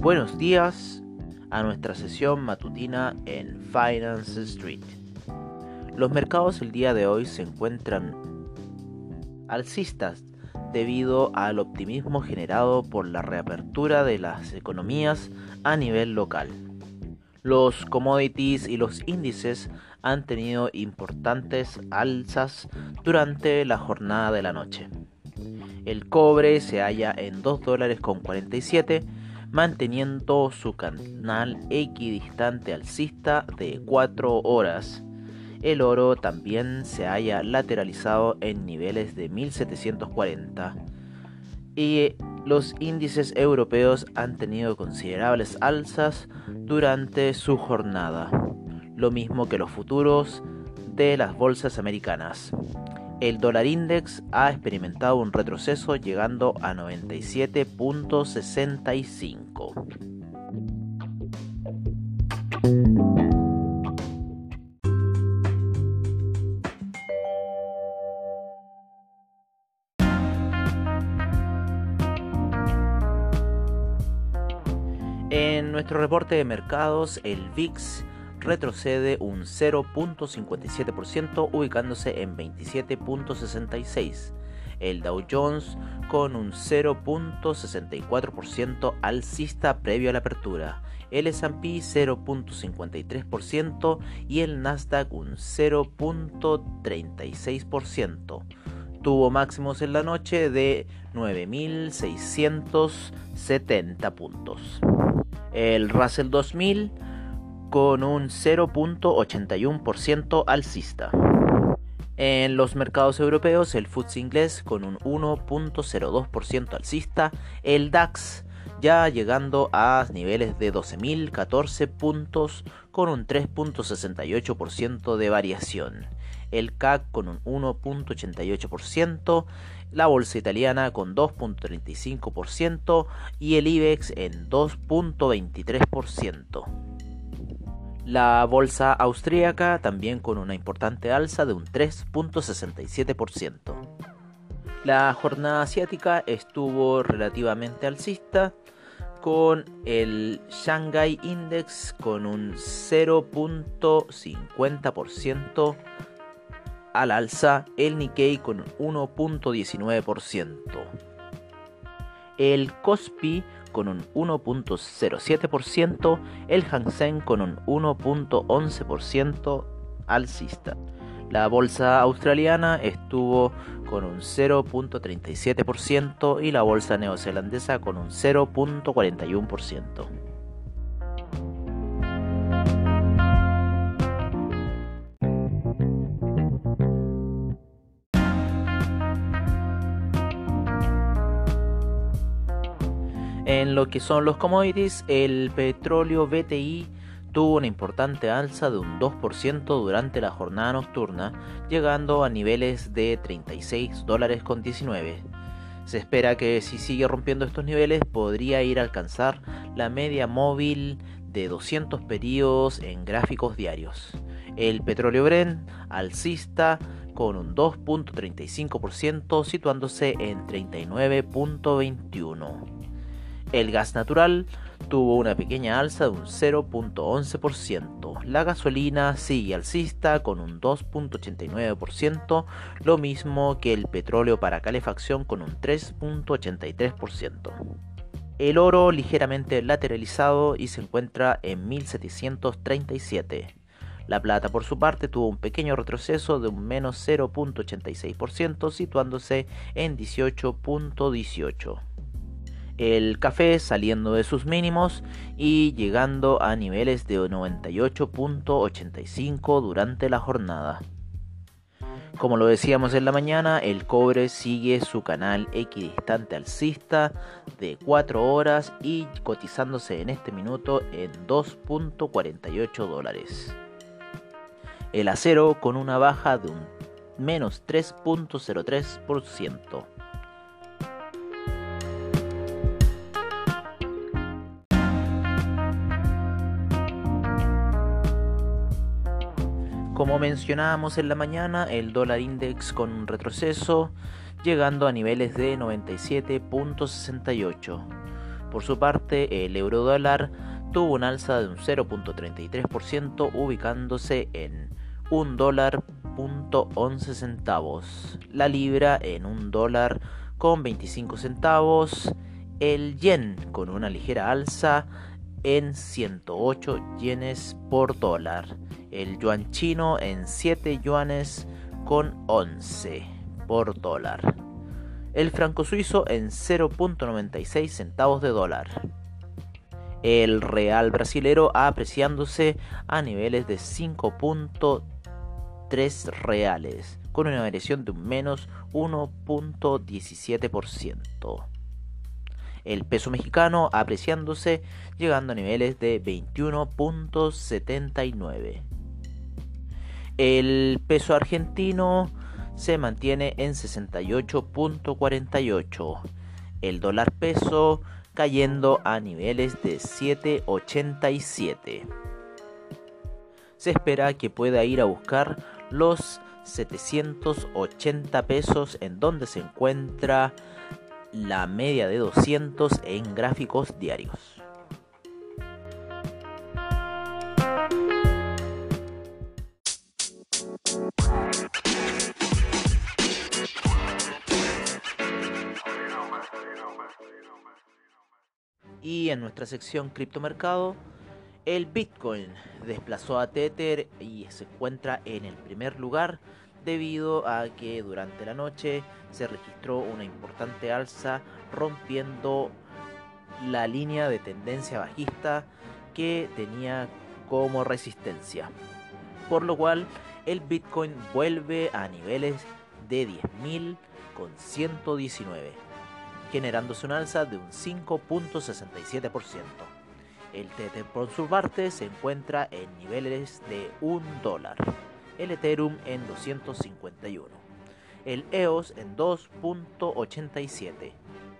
Buenos días a nuestra sesión matutina en Finance Street. Los mercados el día de hoy se encuentran alcistas debido al optimismo generado por la reapertura de las economías a nivel local. Los commodities y los índices han tenido importantes alzas durante la jornada de la noche. El cobre se halla en 2 dólares con 47 manteniendo su canal equidistante alcista de 4 horas. El oro también se haya lateralizado en niveles de 1740 y los índices europeos han tenido considerables alzas durante su jornada, lo mismo que los futuros de las bolsas americanas. El dólar index ha experimentado un retroceso llegando a 97.65. En nuestro reporte de mercados, el VIX retrocede un 0.57% ubicándose en 27.66. El Dow Jones con un 0.64% alcista previo a la apertura. El S&P 0.53% y el Nasdaq un 0.36%. Tuvo máximos en la noche de 9.670 puntos. El Russell 2000 con un 0.81% alcista. En los mercados europeos, el FTSE inglés con un 1.02% alcista, el DAX ya llegando a niveles de 12.014 puntos con un 3.68% de variación, el CAC con un 1.88%, la bolsa italiana con 2.35% y el IBEX en 2.23%. La bolsa austríaca también con una importante alza de un 3.67%. La jornada asiática estuvo relativamente alcista con el Shanghai Index con un 0.50% al alza, el Nikkei con un 1.19%. El Kospi con un 1.07%, el Hang Seng con un 1.11% alcista. La bolsa australiana estuvo con un 0.37% y la bolsa neozelandesa con un 0.41%. En lo que son los commodities, el petróleo BTI tuvo una importante alza de un 2% durante la jornada nocturna, llegando a niveles de 36 dólares con 19. Se espera que si sigue rompiendo estos niveles podría ir a alcanzar la media móvil de 200 periodos en gráficos diarios. El petróleo Brent alcista con un 2.35% situándose en 39.21. El gas natural tuvo una pequeña alza de un 0.11%. La gasolina sigue alcista con un 2.89%, lo mismo que el petróleo para calefacción con un 3.83%. El oro ligeramente lateralizado y se encuentra en 1737. La plata por su parte tuvo un pequeño retroceso de un menos 0.86% situándose en 18.18 el café saliendo de sus mínimos y llegando a niveles de 98.85 durante la jornada. Como lo decíamos en la mañana, el cobre sigue su canal equidistante alcista de 4 horas y cotizándose en este minuto en 2.48 dólares. El acero con una baja de un menos 3.03%. Como mencionábamos en la mañana, el dólar index con un retroceso llegando a niveles de 97.68. Por su parte, el euro dólar tuvo un alza de un 0.33% ubicándose en 1 dólar 11 centavos. La libra en 1 dólar con 25 centavos. El yen con una ligera alza en 108 yenes por dólar el yuan chino en 7 yuanes con 11 por dólar. El franco suizo en 0.96 centavos de dólar. El real brasilero apreciándose a niveles de 5.3 reales, con una variación de un menos 1.17%. El peso mexicano apreciándose llegando a niveles de 21.79. El peso argentino se mantiene en 68.48. El dólar peso cayendo a niveles de 7.87. Se espera que pueda ir a buscar los 780 pesos en donde se encuentra la media de 200 en gráficos diarios. En nuestra sección criptomercado, el Bitcoin desplazó a Tether y se encuentra en el primer lugar debido a que durante la noche se registró una importante alza rompiendo la línea de tendencia bajista que tenía como resistencia. Por lo cual el Bitcoin vuelve a niveles de 10.000 con 119 generándose un alza de un 5.67%. El Tether por su parte se encuentra en niveles de 1 dólar, el Ethereum en 251, el EOS en 2.87,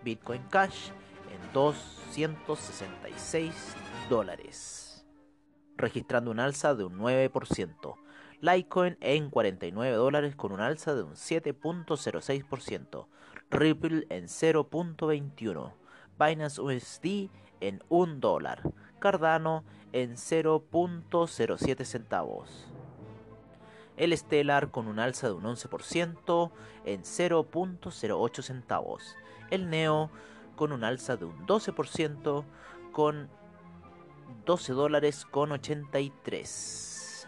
Bitcoin Cash en 266 dólares, registrando un alza de un 9%. Litecoin en 49 dólares con un alza de un 7.06%. Ripple en 0.21, Binance USD en 1 dólar, Cardano en 0.07 centavos. El Stellar con un alza de un 11% en 0.08 centavos. El Neo con un alza de un 12% con 12 dólares con 83.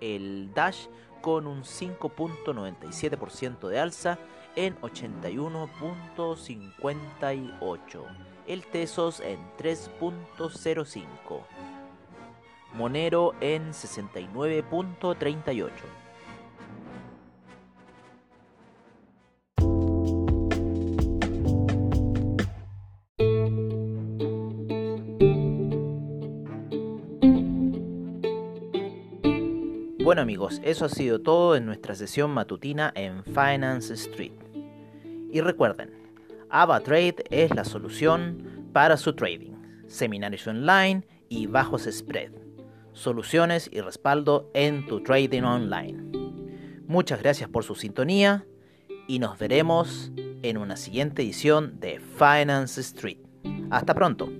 El Dash con un 5.97% de alza en 81.58. El Tesos en 3.05. Monero en 69.38. Bueno amigos, eso ha sido todo en nuestra sesión matutina en Finance Street. Y recuerden, AvaTrade es la solución para su trading, seminarios online y bajos spread, soluciones y respaldo en tu trading online. Muchas gracias por su sintonía y nos veremos en una siguiente edición de Finance Street. Hasta pronto.